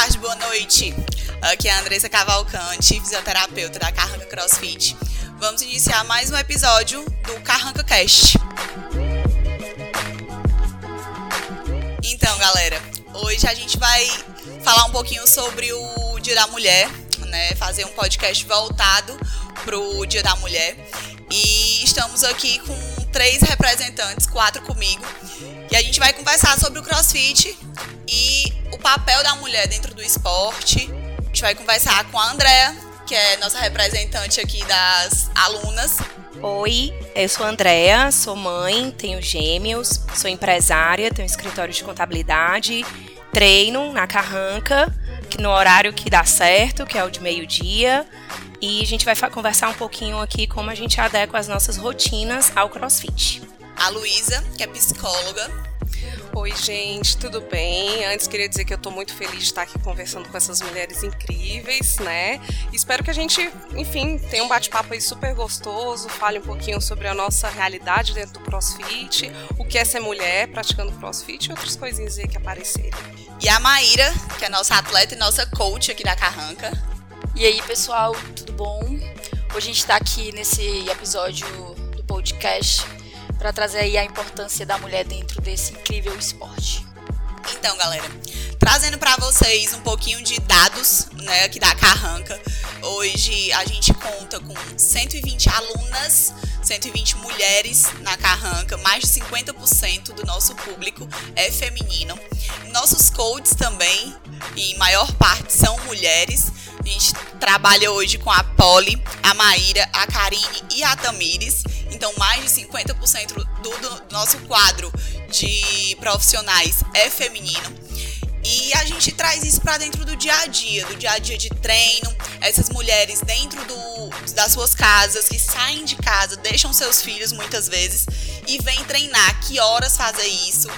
tarde, boa noite. Aqui é a Andressa Cavalcante, fisioterapeuta da Carranca CrossFit. Vamos iniciar mais um episódio do Carranca Cast. Então, galera, hoje a gente vai falar um pouquinho sobre o Dia da Mulher, né? Fazer um podcast voltado pro Dia da Mulher. E estamos aqui com três representantes, quatro comigo. E a gente vai conversar sobre o CrossFit e o papel da mulher dentro do esporte. A gente vai conversar com a Andrea, que é nossa representante aqui das alunas. Oi, eu sou a Andrea, sou mãe, tenho gêmeos, sou empresária, tenho um escritório de contabilidade, treino na Carranca, que no horário que dá certo, que é o de meio-dia. E a gente vai conversar um pouquinho aqui como a gente adequa as nossas rotinas ao CrossFit. A Luísa, que é psicóloga, Oi, gente, tudo bem? Antes queria dizer que eu estou muito feliz de estar aqui conversando com essas mulheres incríveis, né? Espero que a gente, enfim, tenha um bate-papo aí super gostoso, fale um pouquinho sobre a nossa realidade dentro do CrossFit, o que é ser mulher praticando CrossFit e outras coisinhas aí que aparecerem. E a Maíra, que é nossa atleta e nossa coach aqui da Carranca. E aí, pessoal, tudo bom? Hoje a gente está aqui nesse episódio do podcast para trazer aí a importância da mulher dentro desse incrível esporte. Então, galera, trazendo para vocês um pouquinho de dados, né, aqui da Carranca. Hoje a gente conta com 120 alunas, 120 mulheres na Carranca, mais de 50% do nosso público é feminino. Nossos coaches também, em maior parte, são mulheres. A gente trabalha hoje com a Polly, a Maíra, a Karine e a Tamires. Então, mais de 50% do, do nosso quadro de profissionais é feminino. E a gente traz isso para dentro do dia a dia, do dia a dia de treino. Essas mulheres dentro do, das suas casas, que saem de casa, deixam seus filhos muitas vezes e vêm treinar. Que horas fazer isso?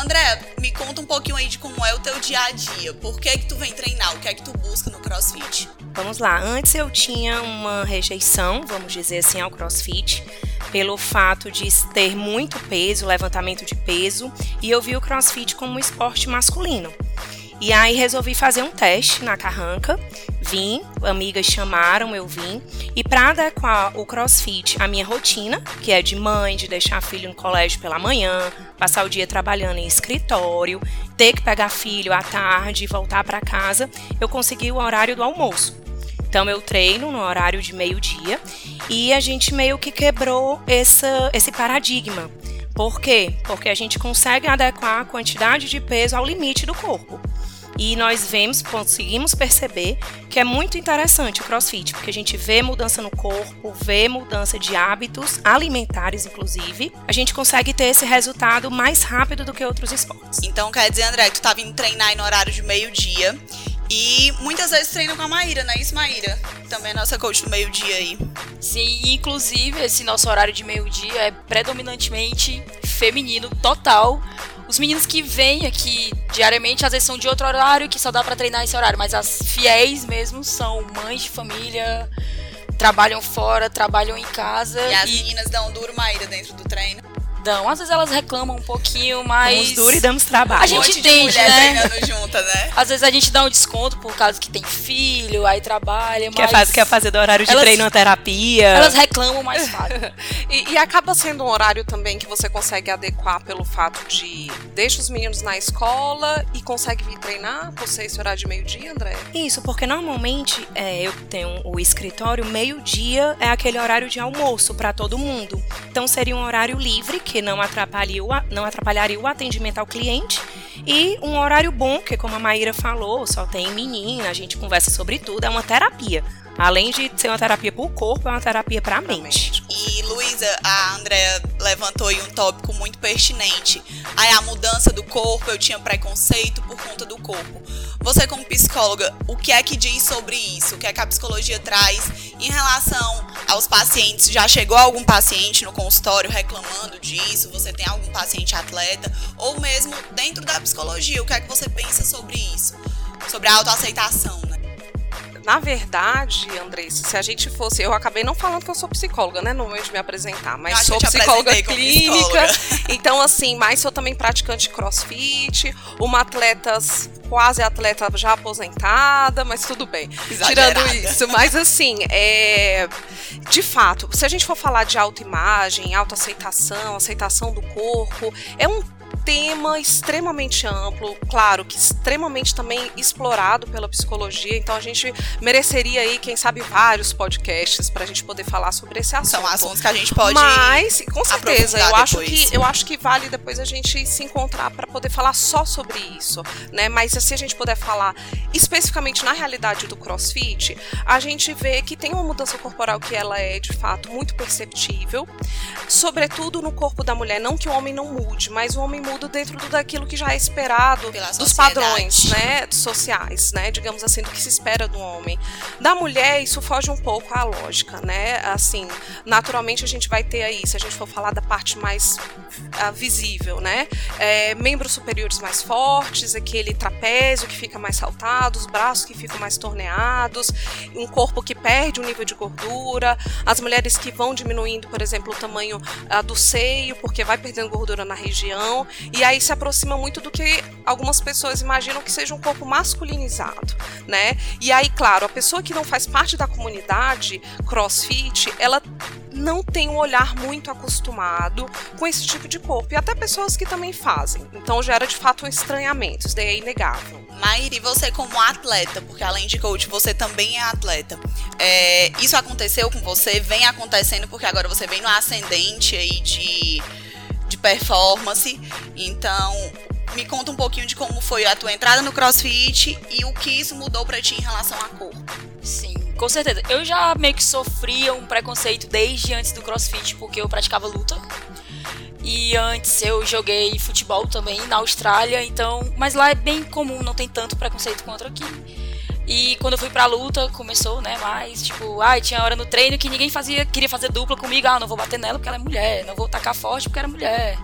André, me conta um pouquinho aí de como é o teu dia a dia. Por que que tu vem treinar? O que é que tu busca no CrossFit? Vamos lá. Antes eu tinha uma rejeição, vamos dizer assim, ao CrossFit pelo fato de ter muito peso, levantamento de peso, e eu vi o crossfit como um esporte masculino. E aí resolvi fazer um teste na carranca, vim, amigas chamaram, eu vim, e para adequar o crossfit à minha rotina, que é de mãe, de deixar filho no colégio pela manhã, passar o dia trabalhando em escritório, ter que pegar filho à tarde e voltar para casa, eu consegui o horário do almoço. Então eu treino no horário de meio-dia e a gente meio que quebrou essa, esse paradigma. Por quê? Porque a gente consegue adequar a quantidade de peso ao limite do corpo. E nós vemos, conseguimos perceber que é muito interessante o crossfit, porque a gente vê mudança no corpo, vê mudança de hábitos alimentares, inclusive. A gente consegue ter esse resultado mais rápido do que outros esportes. Então quer dizer, André, que tu tá vindo treinar no horário de meio-dia e muitas vezes treino com a Maíra, não é isso, Maíra? Também é nossa coach do meio-dia aí. Sim, inclusive esse nosso horário de meio-dia é predominantemente feminino, total. Os meninos que vêm aqui diariamente, às vezes são de outro horário, que só dá para treinar esse horário, mas as fiéis mesmo são mães de família, trabalham fora, trabalham em casa. E as meninas dão duro, Maíra, dentro do treino? Dão. Às vezes elas reclamam um pouquinho, mas. Damos duro e damos trabalho. A gente um entende, né? Junta, né? Às vezes a gente dá um desconto por causa que tem filho, aí trabalha, quer Fazer, quer fazer do horário de elas, treino na terapia. Elas reclamam mais fácil. e, e acaba sendo um horário também que você consegue adequar pelo fato de deixa os meninos na escola e consegue vir treinar por ser esse horário de meio-dia, André? Isso, porque normalmente é, eu tenho o escritório, meio-dia é aquele horário de almoço para todo mundo. Então seria um horário livre que não atrapalharia, o, não atrapalharia o atendimento ao cliente. E um horário bom, que como a Maíra falou, só tem menina, a gente conversa sobre tudo, é uma terapia. Além de ser uma terapia para o corpo, é uma terapia para a mente. E Luísa, a Andrea levantou aí um tópico muito pertinente. Aí a mudança do corpo, eu tinha preconceito por conta do corpo. Você como psicóloga, o que é que diz sobre isso? O que é que a psicologia traz em relação aos pacientes? Já chegou algum paciente no consultório reclamando disso? Você tem algum paciente atleta? Ou mesmo dentro da psicologia, o que é que você pensa sobre isso? Sobre a autoaceitação, né? Na verdade, Andressa, se a gente fosse. Eu acabei não falando que eu sou psicóloga, né? No momento de me apresentar, mas sou psicóloga clínica. Psicóloga. Então, assim, mas sou também praticante de crossfit, uma atleta quase atleta já aposentada, mas tudo bem. Exagerada. Tirando isso. Mas assim, é, de fato, se a gente for falar de autoimagem, autoaceitação, aceitação do corpo, é um tema extremamente amplo, claro que extremamente também explorado pela psicologia, então a gente mereceria aí, quem sabe, vários podcasts para a gente poder falar sobre esse assunto. São assuntos que a gente pode Mas, com certeza, eu acho que eu acho que vale depois a gente se encontrar para poder falar só sobre isso, né? Mas se a gente puder falar especificamente na realidade do CrossFit, a gente vê que tem uma mudança corporal que ela é de fato muito perceptível, sobretudo no corpo da mulher, não que o homem não mude, mas o homem muda dentro daquilo que já é esperado Pela dos padrões, né, sociais, né, digamos assim, do que se espera do homem. Da mulher, isso foge um pouco à lógica, né? Assim, naturalmente a gente vai ter aí, se a gente for falar da parte mais uh, visível, né, é, membros superiores mais fortes, aquele trapézio que fica mais saltado, os braços que ficam mais torneados, um corpo que perde o nível de gordura, as mulheres que vão diminuindo, por exemplo, o tamanho uh, do seio, porque vai perdendo gordura na região, e aí se aproxima muito do que algumas pessoas imaginam que seja um corpo masculinizado, né? E aí, claro, a pessoa que não faz parte da comunidade CrossFit, ela não tem um olhar muito acostumado com esse tipo de corpo. E até pessoas que também fazem. Então gera de fato um estranhamento, isso daí é inegável. Maíri, você como atleta, porque além de coach, você também é atleta. É, isso aconteceu com você? Vem acontecendo porque agora você vem no ascendente aí de de performance. Então, me conta um pouquinho de como foi a tua entrada no CrossFit e o que isso mudou para ti em relação à cor. Sim, com certeza. Eu já meio que sofria um preconceito desde antes do CrossFit, porque eu praticava luta. E antes eu joguei futebol também na Austrália, então, mas lá é bem comum, não tem tanto preconceito quanto aqui. E quando eu fui pra luta, começou, né, mais, tipo, ai, tinha hora no treino que ninguém fazia, queria fazer dupla comigo, ah, não vou bater nela porque ela é mulher, não vou tacar forte porque ela é mulher.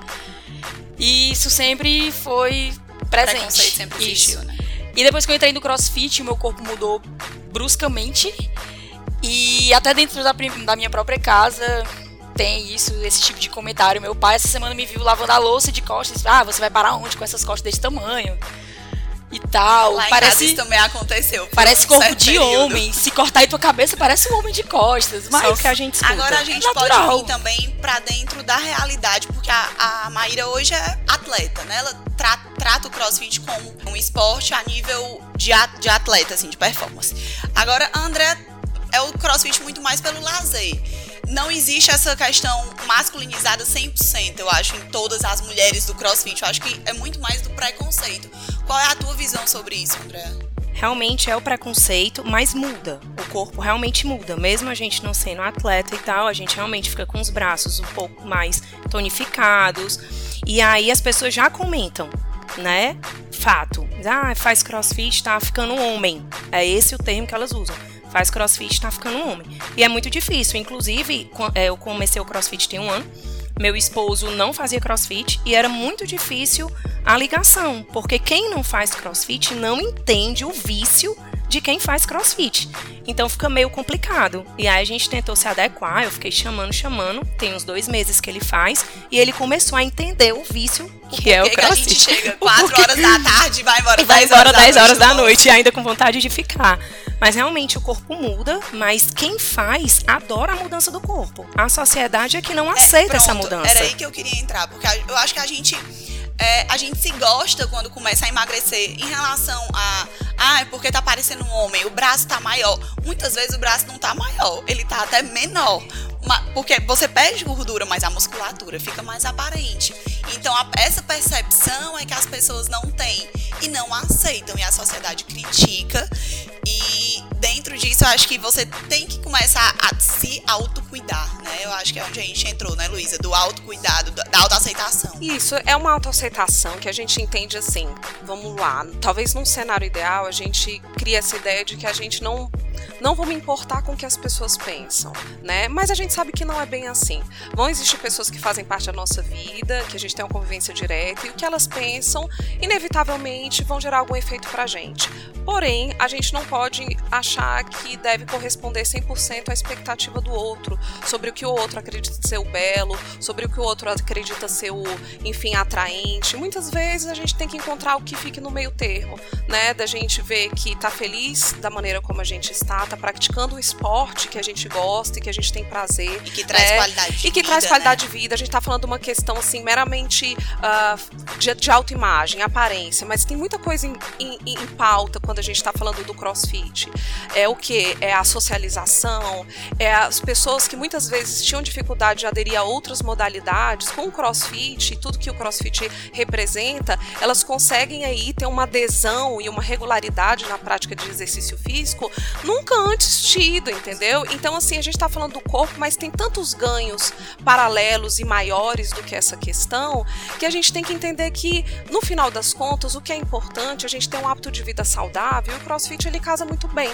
E isso sempre foi presente. sempre existiu, né? E depois que eu entrei no crossfit, meu corpo mudou bruscamente. E até dentro da, da minha própria casa tem isso, esse tipo de comentário. Meu pai essa semana me viu lavando a louça de costas. Ah, você vai parar onde com essas costas desse tamanho? E tal. Lá parece isso também aconteceu. Parece corpo de período. homem. Se cortar aí tua cabeça, parece um homem de costas. Mas Só que a gente escuta. Agora a gente é pode ir também para dentro da realidade, porque a, a Maíra hoje é atleta, né? Ela tra trata o crossfit como um esporte a nível de, a, de atleta, assim, de performance. Agora, a André é o crossfit muito mais pelo lazer não existe essa questão masculinizada 100%, eu acho, em todas as mulheres do crossfit. Eu acho que é muito mais do preconceito. Qual é a tua visão sobre isso, André? Realmente é o preconceito, mas muda. O corpo realmente muda. Mesmo a gente não sendo atleta e tal, a gente realmente fica com os braços um pouco mais tonificados. E aí as pessoas já comentam, né? Fato. Ah, faz crossfit, tá ficando homem. É esse o termo que elas usam faz crossfit está ficando um homem. E é muito difícil. Inclusive, é, eu comecei o crossfit tem um ano. Meu esposo não fazia crossfit e era muito difícil a ligação, porque quem não faz crossfit não entende o vício de quem faz crossfit. Então fica meio complicado. E aí a gente tentou se adequar, eu fiquei chamando, chamando. Tem uns dois meses que ele faz. E ele começou a entender o vício que é o crossfit. Que a gente chega 4 horas da tarde e vai embora 10 vai embora horas, 10 horas da noite e ainda com vontade de ficar. Mas realmente o corpo muda, mas quem faz adora a mudança do corpo. A sociedade é que não aceita é, pronto, essa mudança. Era aí que eu queria entrar, porque eu acho que a gente é, a gente se gosta quando começa a emagrecer em relação a ah, é porque tá parecendo um homem, o braço tá maior. Muitas vezes o braço não tá maior, ele tá até menor. Porque você perde gordura, mas a musculatura fica mais aparente. Então, a, essa percepção é que as pessoas não têm e não aceitam, e a sociedade critica. E dentro disso, eu acho que você tem que começar a se autocuidar, né? Eu acho que é onde a gente entrou, né, Luísa? Do autocuidado, da autoaceitação. Isso, é uma autoaceitação que a gente entende assim. Vamos lá, talvez num cenário ideal a gente cria essa ideia de que a gente não não vou me importar com o que as pessoas pensam, né? Mas a gente sabe que não é bem assim. Vão existir pessoas que fazem parte da nossa vida, que a gente tem uma convivência direta, e o que elas pensam, inevitavelmente, vão gerar algum efeito pra gente Porém, a gente não pode achar que deve corresponder 100% à expectativa do outro, sobre o que o outro acredita ser o belo, sobre o que o outro acredita ser o, enfim, atraente. Muitas vezes a gente tem que encontrar o que fique no meio termo, né? Da gente ver que tá feliz da maneira como a gente está, tá praticando o esporte que a gente gosta e que a gente tem prazer. E que traz né? qualidade de E que vida, traz qualidade né? de vida. A gente tá falando de uma questão, assim, meramente uh, de, de autoimagem, aparência, mas tem muita coisa em, em, em pauta quando a gente está falando do crossfit. É o que? É a socialização, é as pessoas que muitas vezes tinham dificuldade de aderir a outras modalidades, com o crossfit e tudo que o crossfit representa, elas conseguem aí ter uma adesão e uma regularidade na prática de exercício físico nunca antes tido, entendeu? Então, assim, a gente está falando do corpo, mas tem tantos ganhos paralelos e maiores do que essa questão que a gente tem que entender que, no final das contas, o que é importante, a gente ter um hábito de vida saudável, e o crossfit ele casa muito bem,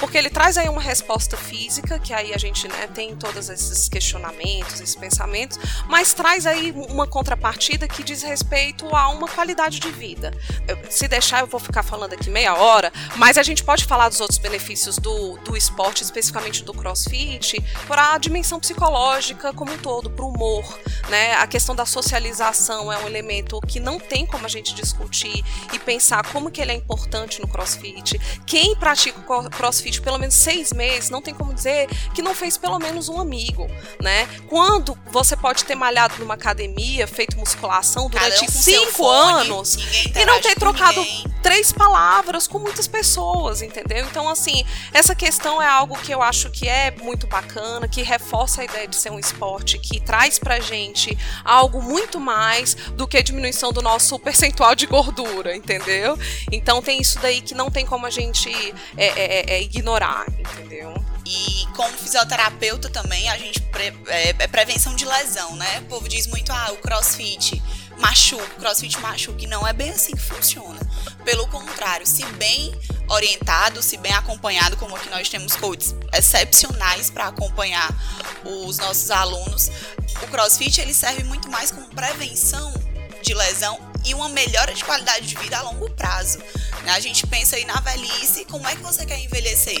porque ele traz aí uma resposta física, que aí a gente né, tem todos esses questionamentos, esses pensamentos, mas traz aí uma contrapartida que diz respeito a uma qualidade de vida. Eu- se deixar, eu vou ficar falando aqui meia hora, mas a gente pode falar dos outros benefícios do, do esporte, especificamente do crossfit, para a dimensão psicológica como um todo, para o humor, né? A questão da socialização é um elemento que não tem como a gente discutir e pensar como que ele é importante no crossfit. Quem pratica o cro- crossfit pelo menos seis meses não tem como dizer que não fez pelo menos um amigo, né? Quando você pode ter malhado numa academia, feito musculação durante cinco fone, anos e não ter trocado ninguém. três palavras com muitas pessoas, entendeu? Então, assim, essa questão é algo que eu acho que é muito bacana, que reforça a ideia de ser um esporte, que traz pra gente algo muito mais do que a diminuição do nosso percentual de gordura, entendeu? Então tem isso daí que não tem como a gente é, é, é, é ignorar, entendeu? E como fisioterapeuta também, a gente pre- é, é prevenção de lesão, né? O povo diz muito, ah, o crossfit machuca, crossfit machuca, e não é bem assim que funciona. Pelo contrário, se bem orientado, se bem acompanhado, como aqui nós temos coaches excepcionais para acompanhar os nossos alunos, o crossfit ele serve muito mais como prevenção de lesão e uma melhora de qualidade de vida a longo prazo. né? A gente pensa aí na velhice, como é que você quer envelhecer?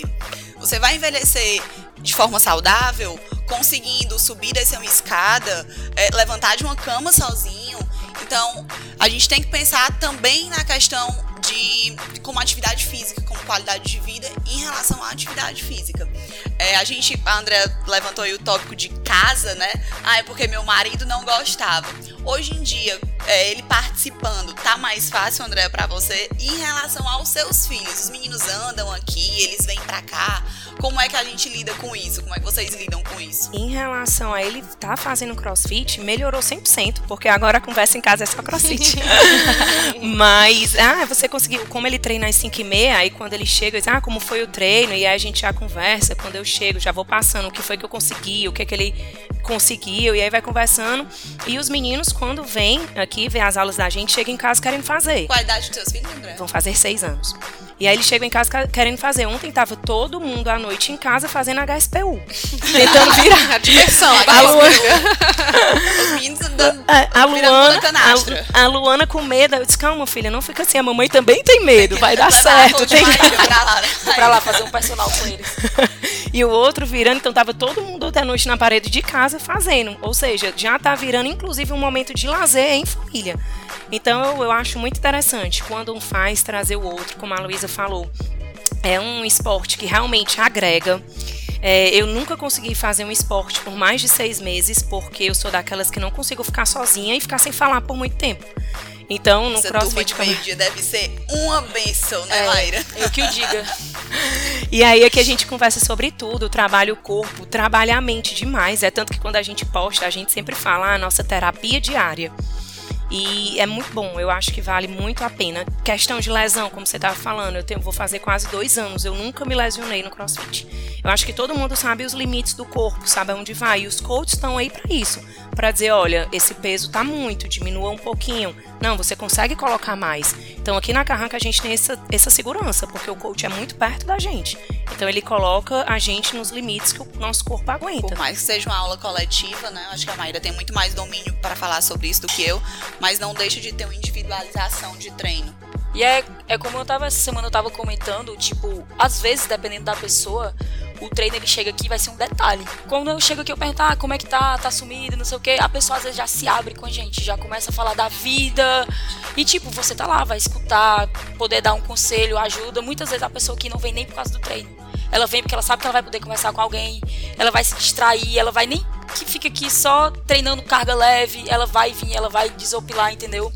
Você vai envelhecer de forma saudável, conseguindo subir descer uma escada, é, levantar de uma cama sozinho. Então, a gente tem que pensar também na questão de como atividade física, como qualidade de vida em relação à atividade física. É, a gente, a André levantou aí o tópico de casa, né? Ah, é porque meu marido não gostava. Hoje em dia, é, ele participando, tá mais fácil, André, pra você? E em relação aos seus filhos, os meninos andam aqui, eles vêm pra cá. Como é que a gente lida com isso? Como é que vocês lidam com isso? Em relação a ele estar fazendo crossfit, melhorou 100%, porque agora a conversa em casa é só crossfit. Mas, ah, você conseguiu, como ele treina às 5 e meia, aí quando ele chega, diz, ah, como foi o treino, e aí a gente já conversa, quando eu chego, já vou passando o que foi que eu consegui, o que é que ele conseguiu, e aí vai conversando. E os meninos, quando vêm aqui, ver as aulas da gente, chegam em casa querendo fazer. Qual a idade dos seus filhos, André? Vão fazer seis anos. E aí eles chegam em casa ca- querendo fazer. Ontem tava todo mundo à noite em casa fazendo HSPU. tentando virar. A diversão, A? Luana- Os meninos andando. A, a Luana, a, a Luana com medo. Eu disse, calma, filha, não fica assim. A mamãe também tem medo, vai dar certo. tem pra lá, né? Pra lá fazer um personal com eles. E o outro virando, então tava todo mundo à noite na parede de casa fazendo. Ou seja, já tá virando, inclusive, um momento de lazer em família. Então eu, acho muito interessante quando um faz trazer o outro, como a Luísa falou. É um esporte que realmente agrega. É, eu nunca consegui fazer um esporte por mais de seis meses, porque eu sou daquelas que não consigo ficar sozinha e ficar sem falar por muito tempo. Então, no Essa turma CrossFit. de como- meio-dia deve ser uma benção, né, É. Mayra? Eu que o diga. E aí aqui a gente conversa sobre tudo, trabalha o corpo, trabalha a mente demais. É tanto que quando a gente posta, a gente sempre fala "Ah, a nossa terapia diária. E é muito bom, eu acho que vale muito a pena. Questão de lesão, como você estava falando, eu tenho, vou fazer quase dois anos, eu nunca me lesionei no crossfit. Eu acho que todo mundo sabe os limites do corpo, sabe aonde vai. E os coaches estão aí para isso para dizer, olha, esse peso tá muito, diminua um pouquinho. Não, você consegue colocar mais. Então aqui na Carranca a gente tem essa, essa segurança, porque o coach é muito perto da gente. Então ele coloca a gente nos limites que o nosso corpo aguenta. Por mais que seja uma aula coletiva, né? Acho que a Maíra tem muito mais domínio para falar sobre isso do que eu, mas não deixa de ter uma individualização de treino. E é, é como eu tava essa semana eu tava comentando, tipo, às vezes, dependendo da pessoa, o treino ele chega aqui vai ser um detalhe. Quando eu chego aqui eu pergunto, ah, como é que tá, tá sumido, não sei o que, a pessoa às vezes já se abre com a gente, já começa a falar da vida. E tipo, você tá lá, vai escutar, poder dar um conselho, ajuda. Muitas vezes a pessoa que não vem nem por causa do treino. Ela vem porque ela sabe que ela vai poder conversar com alguém, ela vai se distrair, ela vai nem que fica aqui só treinando carga leve, ela vai vir, ela vai desopilar, entendeu?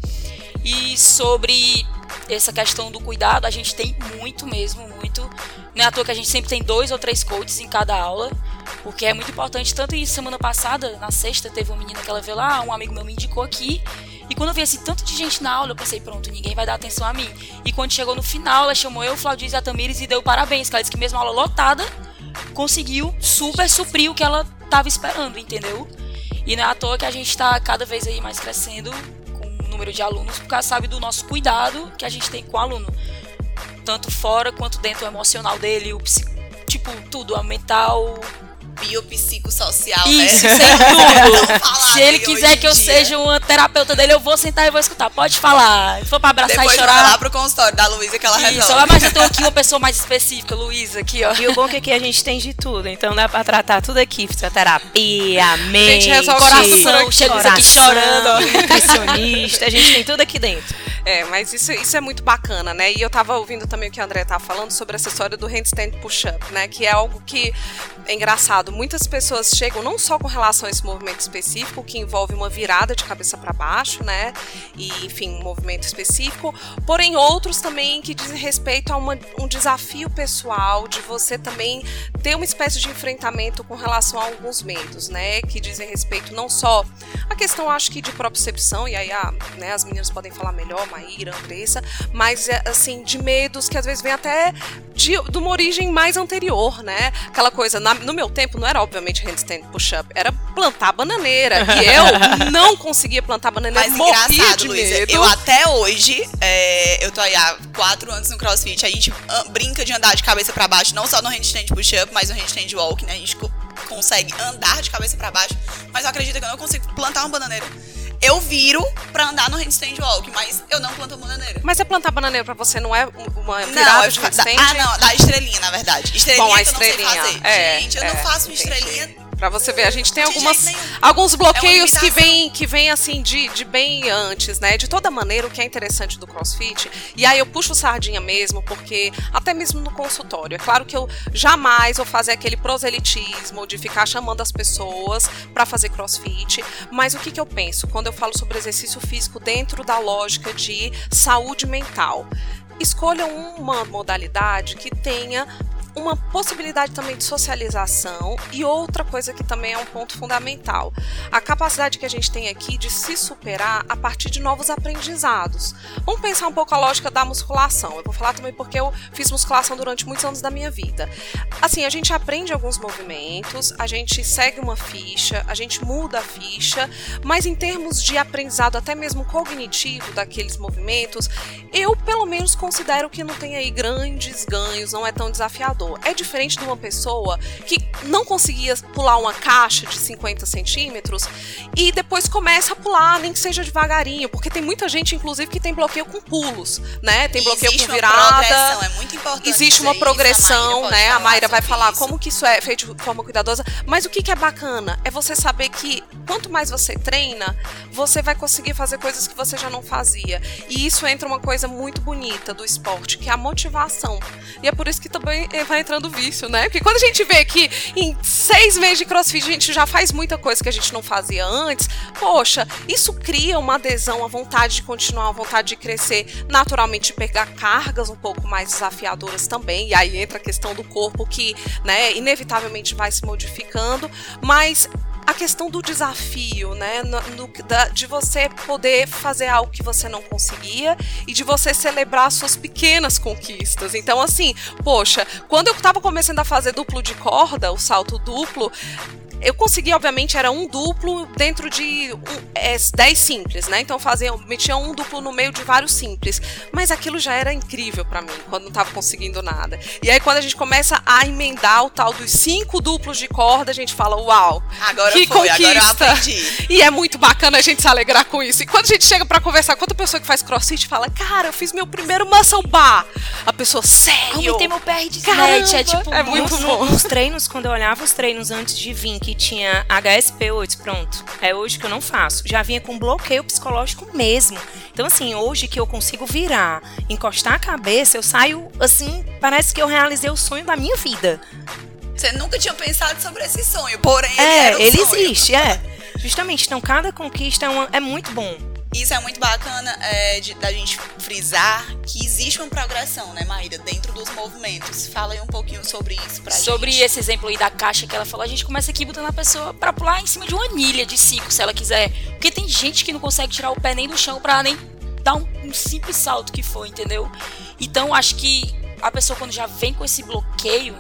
E sobre essa questão do cuidado, a gente tem muito mesmo, muito. Não é à toa que a gente sempre tem dois ou três coaches em cada aula, porque é muito importante. Tanto isso, semana passada, na sexta, teve uma menina que ela veio lá, um amigo meu me indicou aqui. E quando eu vi esse tanto de gente na aula, eu pensei, pronto, ninguém vai dar atenção a mim. E quando chegou no final, ela chamou eu, Claudio e a Tamires e deu parabéns, que ela disse que mesmo a aula lotada, conseguiu super suprir o que ela estava esperando, entendeu? E não é à toa que a gente está cada vez aí mais crescendo número de alunos, porque sabe do nosso cuidado que a gente tem com o aluno, tanto fora quanto dentro do emocional dele, o tipo tudo, a mental, biopsicossocial, Isso, né? sem tudo. Se ele quiser que eu dia. seja uma terapeuta dele, eu vou sentar e vou escutar. Pode falar. Se for pra abraçar Depois e chorar. Depois lá pro consultório da Luísa que ela Isso, resolve. mas eu tenho aqui uma pessoa mais específica, Luísa, aqui, ó. E o bom é que aqui a gente tem de tudo. Então dá pra tratar tudo aqui. Fisioterapia, mente, coração. Chega aqui chorando. Nutricionista. A gente tem tudo aqui dentro. É, mas isso, isso é muito bacana, né? E eu tava ouvindo também o que a André tava falando sobre essa história do handstand push-up, né? Que é algo que é engraçado. Muitas pessoas chegam não só com relação a esse movimento específico, que envolve uma virada de cabeça para baixo, né? E, enfim, um movimento específico, porém outros também que dizem respeito a uma, um desafio pessoal de você também ter uma espécie de enfrentamento com relação a alguns medos, né? Que dizem respeito não só a questão, acho que de propriocepção, e aí a, né, as meninas podem falar melhor, Maíra, Andressa, mas é, assim, de medos que às vezes vem até de, de uma origem mais anterior, né? Aquela coisa, na, no meu tempo não era obviamente handstand push-up, era plantar bananeira. E eu não conseguia plantar bananeira, mas morria engraçado, de Luísa, medo. eu até hoje, é, eu tô aí há quatro anos no CrossFit, a gente ah, brinca de andar de cabeça para baixo, não só no handstand push-up, mas no handstand walk, né? A gente consegue andar de cabeça para baixo, mas eu acredito que eu não consigo plantar uma bananeira eu viro pra andar no handstand walk, mas eu não planto bananeira. Mas é plantar bananeira pra você não é uma virada não, de handstand? Ah, não, da estrelinha, na verdade. Estrelinha Bom, a estrelinha. eu não sei fazer. É, Gente, eu é, não faço entendi. estrelinha Pra você ver, a gente tem algumas, alguns bloqueios é que vêm que vem assim de, de bem antes, né? De toda maneira, o que é interessante do CrossFit, e aí eu puxo sardinha mesmo, porque até mesmo no consultório, é claro que eu jamais vou fazer aquele proselitismo de ficar chamando as pessoas para fazer CrossFit, mas o que, que eu penso quando eu falo sobre exercício físico dentro da lógica de saúde mental? Escolha uma modalidade que tenha uma possibilidade também de socialização e outra coisa que também é um ponto fundamental, a capacidade que a gente tem aqui de se superar a partir de novos aprendizados. Vamos pensar um pouco a lógica da musculação. Eu vou falar também porque eu fiz musculação durante muitos anos da minha vida. Assim, a gente aprende alguns movimentos, a gente segue uma ficha, a gente muda a ficha, mas em termos de aprendizado até mesmo cognitivo daqueles movimentos, eu pelo menos considero que não tem aí grandes ganhos, não é tão desafiador é diferente de uma pessoa que não conseguia pular uma caixa de 50 centímetros e depois começa a pular, nem que seja devagarinho, porque tem muita gente, inclusive, que tem bloqueio com pulos, né? Tem bloqueio Existe com virada. é muito importante. Existe uma progressão, isso, a né? A Mayra vai falar isso. como que isso é feito de forma cuidadosa. Mas o que, que é bacana é você saber que quanto mais você treina, você vai conseguir fazer coisas que você já não fazia. E isso entra uma coisa muito bonita do esporte, que é a motivação. E é por isso que também vai tá entrando vício, né? Porque quando a gente vê que em seis meses de crossfit a gente já faz muita coisa que a gente não fazia antes, poxa, isso cria uma adesão, a vontade de continuar, a vontade de crescer, naturalmente pegar cargas um pouco mais desafiadoras também. E aí entra a questão do corpo que, né, inevitavelmente vai se modificando, mas a questão do desafio, né? No, no, da, de você poder fazer algo que você não conseguia e de você celebrar suas pequenas conquistas. Então, assim, poxa, quando eu estava começando a fazer duplo de corda, o salto duplo, eu consegui, obviamente, era um duplo dentro de um, é, 10 simples, né? Então fazia, metia um duplo no meio de vários simples. Mas aquilo já era incrível para mim, quando não tava conseguindo nada. E aí, quando a gente começa a emendar o tal dos cinco duplos de corda, a gente fala, uau, Agora que conquista! E é muito bacana a gente se alegrar com isso. E quando a gente chega pra conversar com outra pessoa que faz crossfit, fala, cara, eu fiz meu primeiro muscle bar. A pessoa, sério? Aumentei meu PR de snatch, é tipo... é muito Nos- bom. Nos treinos, quando eu olhava os treinos antes de vir, que tinha HSP8, pronto. É hoje que eu não faço. Já vinha com bloqueio psicológico mesmo. Então, assim, hoje que eu consigo virar, encostar a cabeça, eu saio, assim, parece que eu realizei o sonho da minha vida. Você nunca tinha pensado sobre esse sonho, porém ele é, era um ele sonho. existe, é. Justamente, então cada conquista é, uma- é muito bom. Isso é muito bacana é, de- da gente frisar que existe uma progressão, né, Maíra, dentro dos movimentos. Fala aí um pouquinho sobre isso pra Sobre gente. esse exemplo aí da caixa que ela falou, a gente começa aqui botando a pessoa pra pular em cima de uma anilha de 5, se ela quiser. Porque tem gente que não consegue tirar o pé nem do chão pra nem dar um, um simples salto que for, entendeu? Então acho que a pessoa quando já vem com esse bloqueio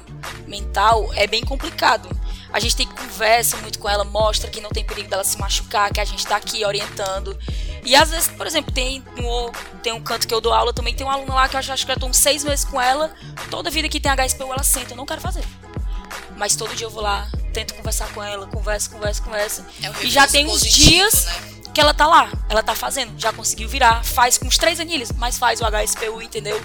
mental é bem complicado. A gente tem que conversa muito com ela, mostra que não tem perigo dela se machucar, que a gente tá aqui orientando. E às vezes, por exemplo, tem um, tem um canto que eu dou aula também, tem uma aluna lá que eu acho, acho que eu tô uns seis meses com ela. Toda vida que tem HSPU, ela senta, eu não quero fazer. Mas todo dia eu vou lá, tento conversar com ela, conversa, conversa, conversa. É um e já tem uns dias né? que ela tá lá, ela tá fazendo, já conseguiu virar, faz com os três anilhas, mas faz o HSPU, entendeu?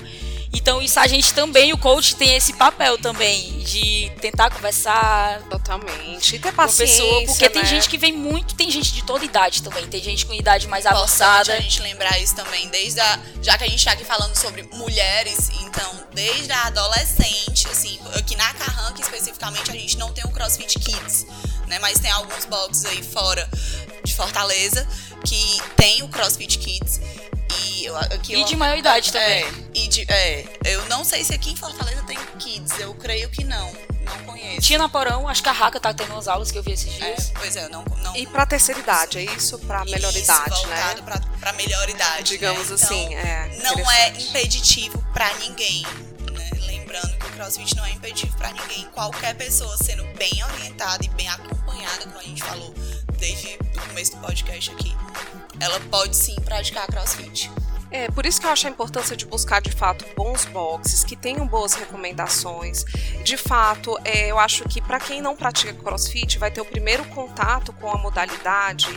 Então isso a gente também, o coach tem esse papel também de tentar conversar Totalmente. E ter paciência, pessoa, porque tem né? gente que vem muito, tem gente de toda idade também, tem gente com idade mais Importante avançada. a gente lembrar isso também, desde a, já que a gente tá aqui falando sobre mulheres, então, desde a adolescente, assim, aqui na Carranca especificamente, a gente não tem o CrossFit Kids, né? Mas tem alguns boxes aí fora de Fortaleza que tem o CrossFit Kids. E, eu, aqui E eu- de maior idade é, também. e de, é, eu não sei se aqui em Fortaleza tem Kids, eu creio que não, não conheço. Tinha na Porão, acho que a Raca tá tendo umas aulas que eu vi esses É, dias. pois é, eu não, não E pra terceira idade, é isso? Pra melhor isso, idade, né? pra, pra melhor idade. Digamos né? assim, Então, é. Não é impeditivo pra ninguém. Né? Lembrando que o CrossFit não é impeditivo pra ninguém. Qualquer pessoa sendo bem orientada e bem acompanhada, como a gente falou desde o começo do podcast aqui, ela pode sim praticar CrossFit. É, por isso que eu acho a importância de buscar, de fato, bons boxes, que tenham boas recomendações. De fato, é, eu acho que para quem não pratica crossfit, vai ter o primeiro contato com a modalidade,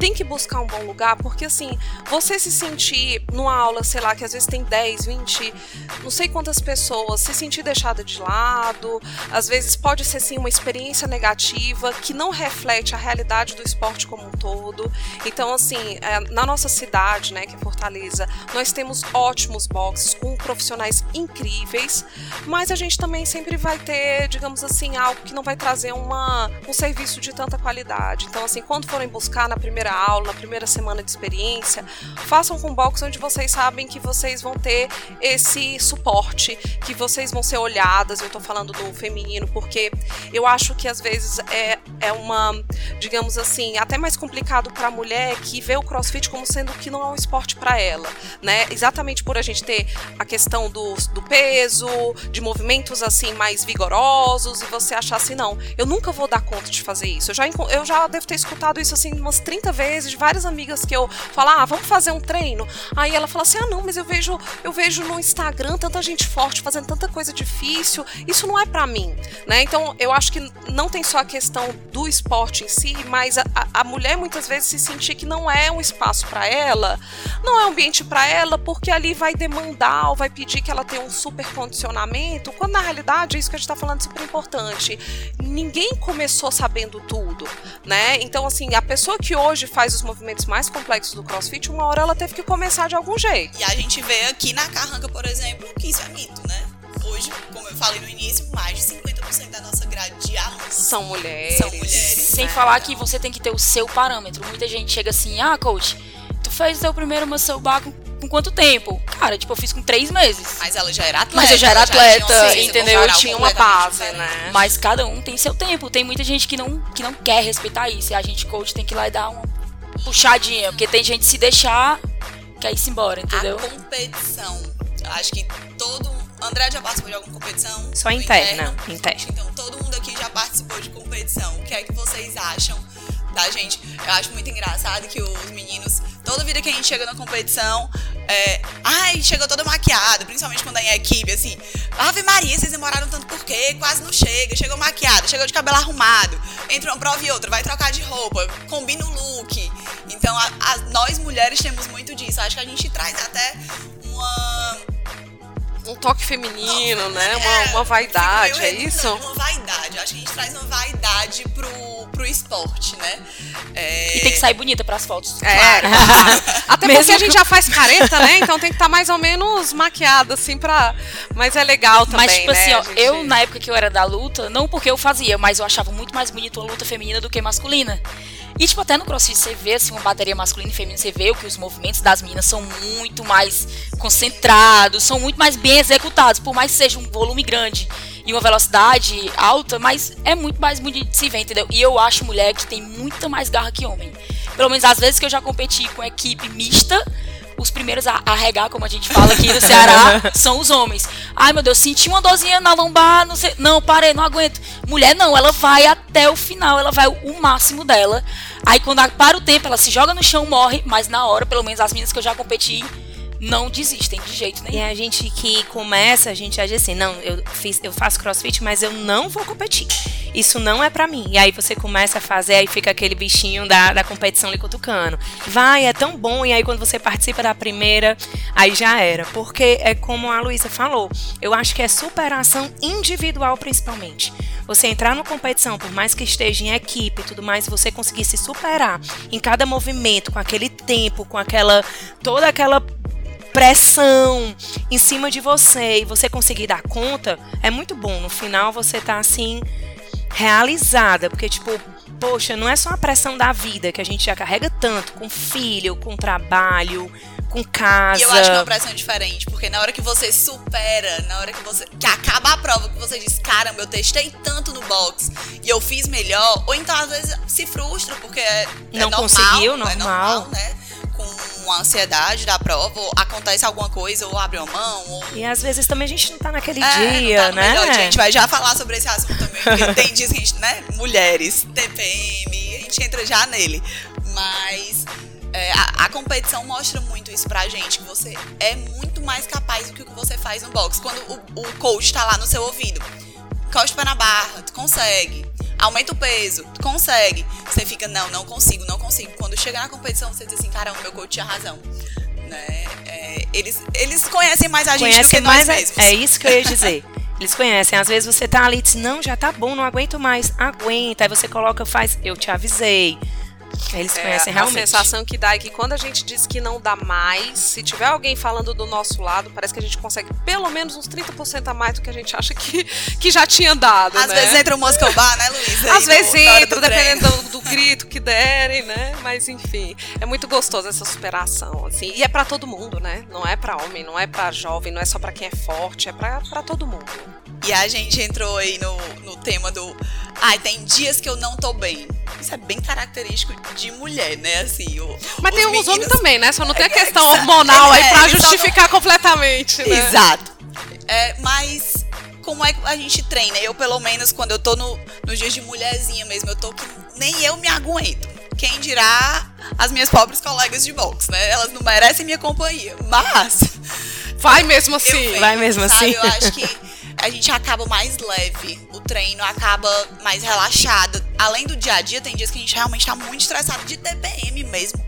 tem que buscar um bom lugar, porque assim, você se sentir numa aula, sei lá, que às vezes tem 10, 20, não sei quantas pessoas, se sentir deixada de lado, às vezes pode ser sim uma experiência negativa que não reflete a realidade do esporte como um todo. Então, assim, é, na nossa cidade, né, que é Fortaleza, nós temos ótimos boxes com profissionais incríveis, mas a gente também sempre vai ter, digamos assim, algo que não vai trazer uma, um serviço de tanta qualidade. Então, assim, quando forem buscar na primeira aula, na primeira semana de experiência, façam com box onde vocês sabem que vocês vão ter esse suporte, que vocês vão ser olhadas. Eu tô falando do feminino, porque eu acho que às vezes é, é uma, digamos assim, até mais complicado para a mulher que vê o crossfit como sendo que não é um esporte para ela, né? Exatamente por a gente ter a questão do, do peso, de movimentos assim mais vigorosos, e você achar assim, não, eu nunca vou dar conta de fazer isso. Eu já, eu já devo ter escutado isso assim umas 30 vezes várias amigas que eu falo, ah, vamos fazer um treino. Aí ela fala assim, ah, não, mas eu vejo, eu vejo no Instagram tanta gente forte fazendo tanta coisa difícil, isso não é para mim, né? Então eu acho que não tem só a questão do esporte em si, mas a, a- a mulher muitas vezes se sentir que não é um espaço para ela, não é um ambiente para ela, porque ali vai demandar ou vai pedir que ela tenha um super condicionamento, quando na realidade é isso que a gente está falando super importante. Ninguém começou sabendo tudo, né? Então, assim, a pessoa que hoje faz os movimentos mais complexos do CrossFit, uma hora ela teve que começar de algum jeito. E a gente vê aqui na Carranca, por exemplo, que isso é mito, né? Hoje, como eu falei no início, mais de 50% da nossa grade de alunos São mulheres. São mulheres. Sem né? falar que você tem que ter o seu parâmetro. Muita gente chega assim, ah, coach, tu fez o teu primeiro muscle bar com, com quanto tempo? Cara, tipo, eu fiz com três meses. Mas ela já era atleta. Mas eu já era tinha atleta, uma ciência entendeu? corporal Tinha uma base, né? Mas cada um tem seu tempo. Tem muita gente que não, que não quer respeitar isso. E a gente, coach, tem que ir lá e dar uma puxadinha. Porque tem gente se deixar, quer ir embora, entendeu? A competição. Eu acho que todo André já participou de alguma competição? Só interna, interna. Então todo mundo aqui já participou de competição. O que é que vocês acham da gente? Eu acho muito engraçado que os meninos, toda vida que a gente chega na competição, é, ai, chegou toda maquiada, principalmente quando é em equipe, assim. Ave Maria, vocês demoraram tanto por quê? Quase não chega. Chegou maquiada, chegou de cabelo arrumado. Entre uma prova e outra, vai trocar de roupa, combina o look. Então, a, a, nós mulheres temos muito disso. Acho que a gente traz até uma um toque feminino, né? Uma, é, uma vaidade, é isso? Uma vaidade. Acho que a gente traz uma vaidade pro, pro esporte, né? É... E tem que sair bonita pras fotos. É. Claro. Até Mesmo porque a gente já faz careta, né? Então tem que estar tá mais ou menos maquiada, assim, pra. Mas é legal também. Mas, tipo né? assim, ó, gente... eu, na época que eu era da luta, não porque eu fazia, mas eu achava muito mais bonito a luta feminina do que masculina. E, tipo, até no crossfit você vê, assim, uma bateria masculina e feminina, você vê que os movimentos das meninas são muito mais concentrados, são muito mais bem executados, por mais que seja um volume grande e uma velocidade alta, mas é muito mais bonito de se ver, entendeu? E eu acho mulher que tem muita mais garra que homem. Pelo menos às vezes que eu já competi com equipe mista, os primeiros a arregar, como a gente fala aqui no Ceará, são os homens. Ai, meu Deus, senti uma dorzinha na lombar, não sei. Não, parei, não aguento. Mulher não, ela vai até o final, ela vai o máximo dela. Aí quando para o tempo, ela se joga no chão, morre, mas na hora, pelo menos as meninas que eu já competi, não desistem de jeito nenhum. E a gente que começa, a gente age assim, não, eu, fiz, eu faço crossfit, mas eu não vou competir. Isso não é para mim. E aí você começa a fazer, aí fica aquele bichinho da, da competição ali cutucando. Vai, é tão bom, e aí quando você participa da primeira, aí já era. Porque é como a Luísa falou, eu acho que é superação individual principalmente. Você entrar numa competição, por mais que esteja em equipe e tudo mais, você conseguir se superar em cada movimento, com aquele tempo, com aquela toda aquela pressão em cima de você e você conseguir dar conta, é muito bom. No final você tá assim realizada, porque tipo, poxa, não é só a pressão da vida que a gente já carrega tanto com filho, com trabalho, com casa. E eu acho que é uma pressão diferente, porque na hora que você supera, na hora que você que acaba a prova, que você diz, caramba, eu testei tanto no box e eu fiz melhor, ou então às vezes se frustra porque é, é não normal, conseguiu, normal, é normal, né? com a ansiedade da prova, ou acontece alguma coisa, ou abre uma mão. Ou... E às vezes também a gente não tá naquele é, dia, tá né? A gente vai já falar sobre esse assunto também, porque tem dias que a gente, né? Mulheres, TPM, a gente entra já nele. Mas é, a, a, competição mostra muito isso pra gente, que você é muito mais capaz do que o que você faz no box. Quando o, o coach tá lá no seu ouvido, costa para na barra, tu consegue aumenta o peso, consegue. Você fica, não, não consigo, não consigo. Quando chegar na competição, você diz assim, caramba, meu coach tinha razão. Né? É, eles, eles conhecem mais a gente conhecem do que nós mais mesmos. É isso que eu ia dizer. Eles conhecem. Às vezes você tá ali e diz, não, já tá bom, não aguento mais. Aguenta. Aí você coloca, faz, eu te avisei. Eles é, conhecem realmente. A sensação que dá é que quando a gente diz que não dá mais, se tiver alguém falando do nosso lado, parece que a gente consegue pelo menos uns 30% a mais do que a gente acha que, que já tinha dado. Às né? vezes entra o Moscow Bar, né, Luísa? Às vezes entra, dependendo do, do, grito que derem, né? Mas enfim, é muito gostoso essa superação, assim. E é para todo mundo, né? Não é para homem, não é para jovem, não é só para quem é forte, é para todo mundo. E a gente entrou aí no, no tema do. Ai, ah, tem dias que eu não tô bem. Isso é bem característico de mulher, né? Assim, o, Mas tem alguns homens também, né? Só não tem a é, questão é, hormonal é, aí pra justificar não... completamente. Né? Exato. É, mas como é que a gente treina? Eu, pelo menos, quando eu tô no, nos dias de mulherzinha mesmo, eu tô que nem eu me aguento. Quem dirá as minhas pobres colegas de boxe, né? Elas não merecem minha companhia. Mas. Vai mesmo assim. Venho, Vai mesmo sabe? assim. Eu acho que a gente acaba mais leve, o treino acaba mais relaxado. Além do dia a dia, tem dias que a gente realmente tá muito estressado de TPM mesmo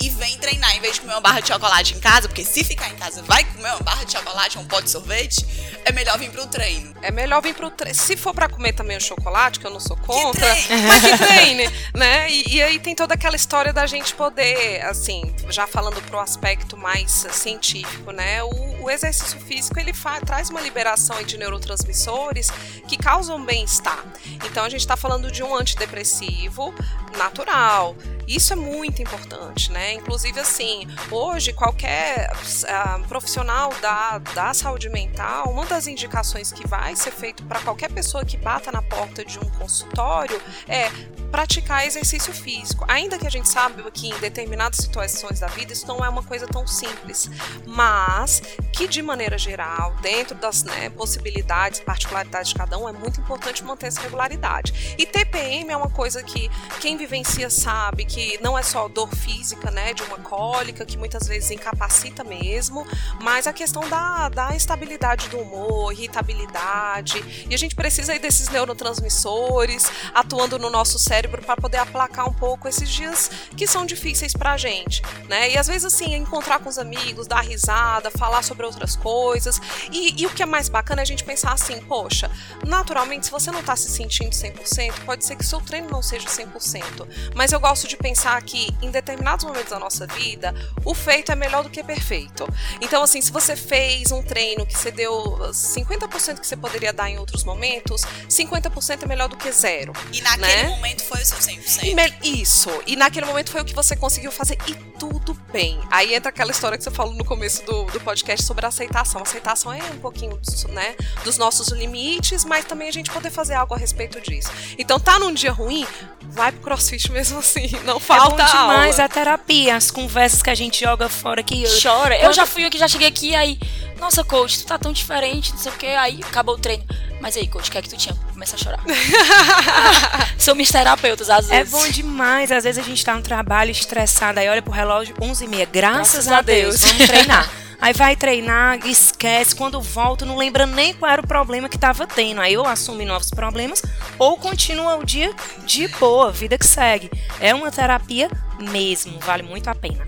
e vem treinar em vez de comer uma barra de chocolate em casa, porque se ficar em casa vai comer uma barra de chocolate ou um pote de sorvete, é melhor vir pro treino. É melhor vir pro treino. Se for para comer também o chocolate, que eu não sou contra, que mas que treine, né? E, e, aí tem toda aquela história da gente poder, assim, já falando pro aspecto mais científico, né? O, o exercício físico ele traz uma liberação de neurotransmissores que causam bem-estar. Então a gente está falando de um antidepressivo natural. Isso é muito importante, né? Inclusive, assim, hoje qualquer uh, profissional da, da saúde mental, uma das indicações que vai ser feito para qualquer pessoa que bata na porta de um consultório é praticar exercício físico. Ainda que a gente sabe que em determinadas situações da vida isso não é uma coisa tão simples, mas que de maneira geral, dentro das né, possibilidades, particularidades de cada um, é muito importante manter essa regularidade. E TPM é uma coisa que quem vivencia sabe que não é só dor física, né, de uma cólica, que muitas vezes incapacita mesmo, mas a questão da, da estabilidade do humor, irritabilidade, e a gente precisa aí desses neurotransmissores atuando no nosso cérebro para poder aplacar um pouco esses dias que são difíceis pra gente, né? E às vezes assim, encontrar com os amigos, dar risada, falar sobre outras coisas. E, e o que é mais bacana é a gente pensar assim, poxa, naturalmente, se você não tá se sentindo 100%, pode ser que seu treino não seja 100%, mas eu gosto de pensar que em determinados momentos da nossa vida, o feito é melhor do que perfeito. Então, assim, se você fez um treino que você deu 50% que você poderia dar em outros momentos, 50% é melhor do que zero. E naquele né? momento foi o seu 100%. E me- Isso. E naquele momento foi o que você conseguiu fazer e tudo bem. Aí entra aquela história que você falou no começo do, do podcast sobre a aceitação. A aceitação é um pouquinho dos, né, dos nossos limites, mas também a gente poder fazer algo a respeito disso. Então, tá num dia ruim, vai pro crossfit mesmo assim. Não falta é bom demais aula. a terapia, as conversas que a gente joga fora que Chora. Eu já fui aqui, já cheguei aqui, aí. Nossa, coach, tu tá tão diferente, não sei o que. Aí acabou o treino. Mas aí, coach, o que é que tu tinha? Começa a chorar. Somos terapeutas, às É vezes. bom demais. Às vezes a gente tá no trabalho estressado, aí olha pro relógio, 11h30. Graças, Graças a a Deus, Deus. vamos treinar. Aí vai treinar, esquece. Quando volta, não lembra nem qual era o problema que tava tendo. Aí ou assume novos problemas, ou continua o dia de boa, vida que segue. É uma terapia mesmo, vale muito a pena.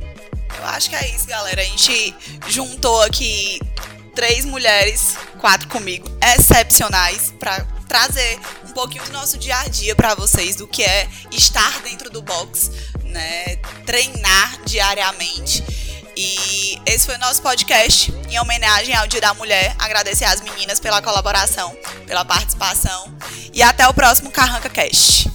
Eu acho que é isso, galera. A gente juntou aqui três mulheres, quatro comigo, excepcionais, pra trazer um pouquinho do nosso dia a dia pra vocês, do que é estar dentro do box, né? Treinar diariamente. E esse foi o nosso podcast em homenagem ao Dia da Mulher. Agradecer às meninas pela colaboração, pela participação. E até o próximo Carranca Cast.